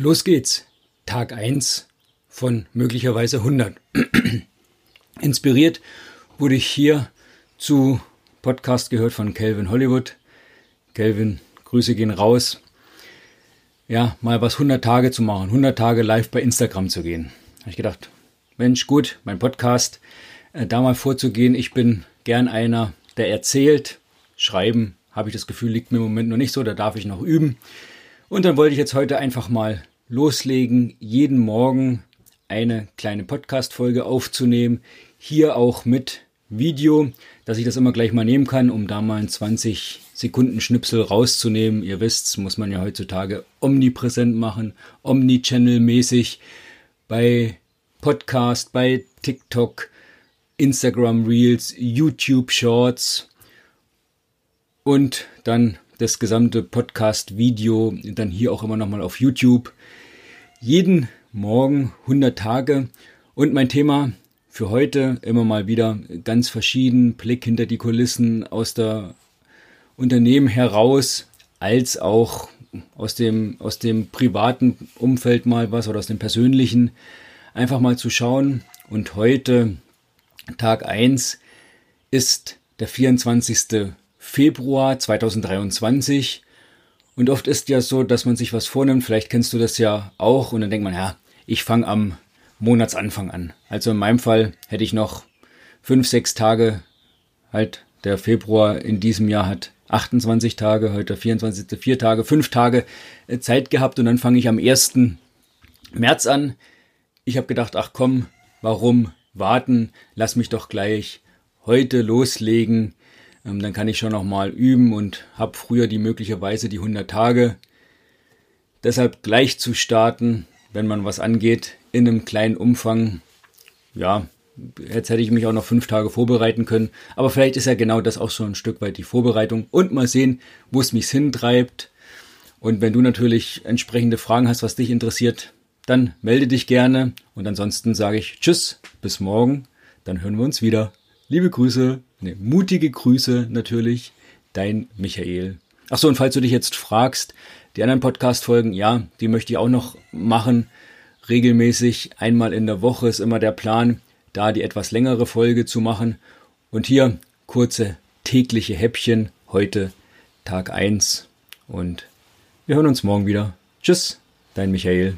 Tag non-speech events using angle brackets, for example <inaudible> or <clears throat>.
Los geht's. Tag 1 von möglicherweise 100. <clears throat> Inspiriert wurde ich hier zu Podcast gehört von Calvin Hollywood. Calvin, Grüße gehen raus. Ja, mal was 100 Tage zu machen, 100 Tage live bei Instagram zu gehen. Habe ich gedacht, Mensch, gut, mein Podcast, äh, da mal vorzugehen. Ich bin gern einer, der erzählt. Schreiben, habe ich das Gefühl, liegt mir im Moment noch nicht so, da darf ich noch üben. Und dann wollte ich jetzt heute einfach mal loslegen, jeden Morgen eine kleine Podcast-Folge aufzunehmen. Hier auch mit Video, dass ich das immer gleich mal nehmen kann, um da mal einen 20 Sekunden Schnipsel rauszunehmen. Ihr wisst, muss man ja heutzutage omnipräsent machen, omnichannel-mäßig bei Podcast, bei TikTok, Instagram Reels, YouTube Shorts und dann das gesamte Podcast-Video dann hier auch immer nochmal auf YouTube. Jeden Morgen 100 Tage und mein Thema für heute immer mal wieder ganz verschieden, Blick hinter die Kulissen aus der Unternehmen heraus, als auch aus dem, aus dem privaten Umfeld mal was oder aus dem persönlichen, einfach mal zu schauen. Und heute, Tag 1, ist der 24. Februar 2023. Und oft ist ja so, dass man sich was vornimmt, vielleicht kennst du das ja auch, und dann denkt man, ja, ich fange am Monatsanfang an. Also in meinem Fall hätte ich noch fünf, sechs Tage, halt der Februar in diesem Jahr hat 28 Tage, heute 24. vier Tage, fünf Tage äh, Zeit gehabt und dann fange ich am 1. März an. Ich habe gedacht, ach komm, warum warten? Lass mich doch gleich heute loslegen. Ähm, dann kann ich schon noch mal üben und habe früher die möglicherweise die 100 Tage. Deshalb gleich zu starten, wenn man was angeht, in einem kleinen Umfang. Ja, jetzt hätte ich mich auch noch fünf Tage vorbereiten können. Aber vielleicht ist ja genau das auch so ein Stück weit die Vorbereitung. Und mal sehen, wo es mich hintreibt. Und wenn du natürlich entsprechende Fragen hast, was dich interessiert, dann melde dich gerne. Und ansonsten sage ich Tschüss, bis morgen. Dann hören wir uns wieder. Liebe Grüße, ne, mutige Grüße natürlich, dein Michael. Ach so, und falls du dich jetzt fragst, die anderen Podcast-Folgen, ja, die möchte ich auch noch machen. Regelmäßig, einmal in der Woche ist immer der Plan, da die etwas längere Folge zu machen. Und hier kurze tägliche Häppchen, heute Tag 1. Und wir hören uns morgen wieder. Tschüss, dein Michael.